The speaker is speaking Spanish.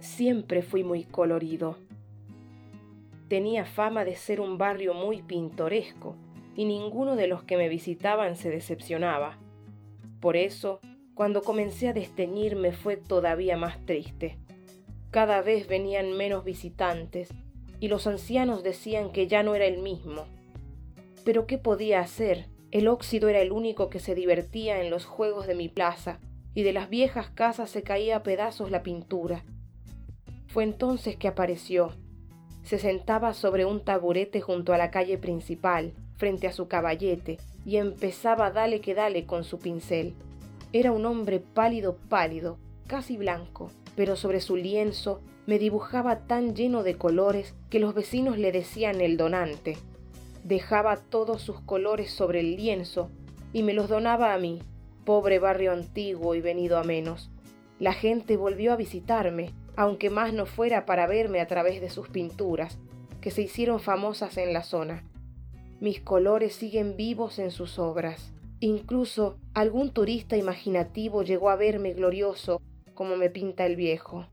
siempre fui muy colorido. Tenía fama de ser un barrio muy pintoresco y ninguno de los que me visitaban se decepcionaba. Por eso, cuando comencé a desteñirme fue todavía más triste. Cada vez venían menos visitantes y los ancianos decían que ya no era el mismo. Pero ¿qué podía hacer? El óxido era el único que se divertía en los juegos de mi plaza y de las viejas casas se caía a pedazos la pintura. Fue entonces que apareció. Se sentaba sobre un taburete junto a la calle principal, frente a su caballete, y empezaba dale que dale con su pincel. Era un hombre pálido, pálido, casi blanco, pero sobre su lienzo me dibujaba tan lleno de colores que los vecinos le decían el donante. Dejaba todos sus colores sobre el lienzo y me los donaba a mí, pobre barrio antiguo y venido a menos. La gente volvió a visitarme, aunque más no fuera para verme a través de sus pinturas, que se hicieron famosas en la zona. Mis colores siguen vivos en sus obras. Incluso algún turista imaginativo llegó a verme glorioso como me pinta el viejo.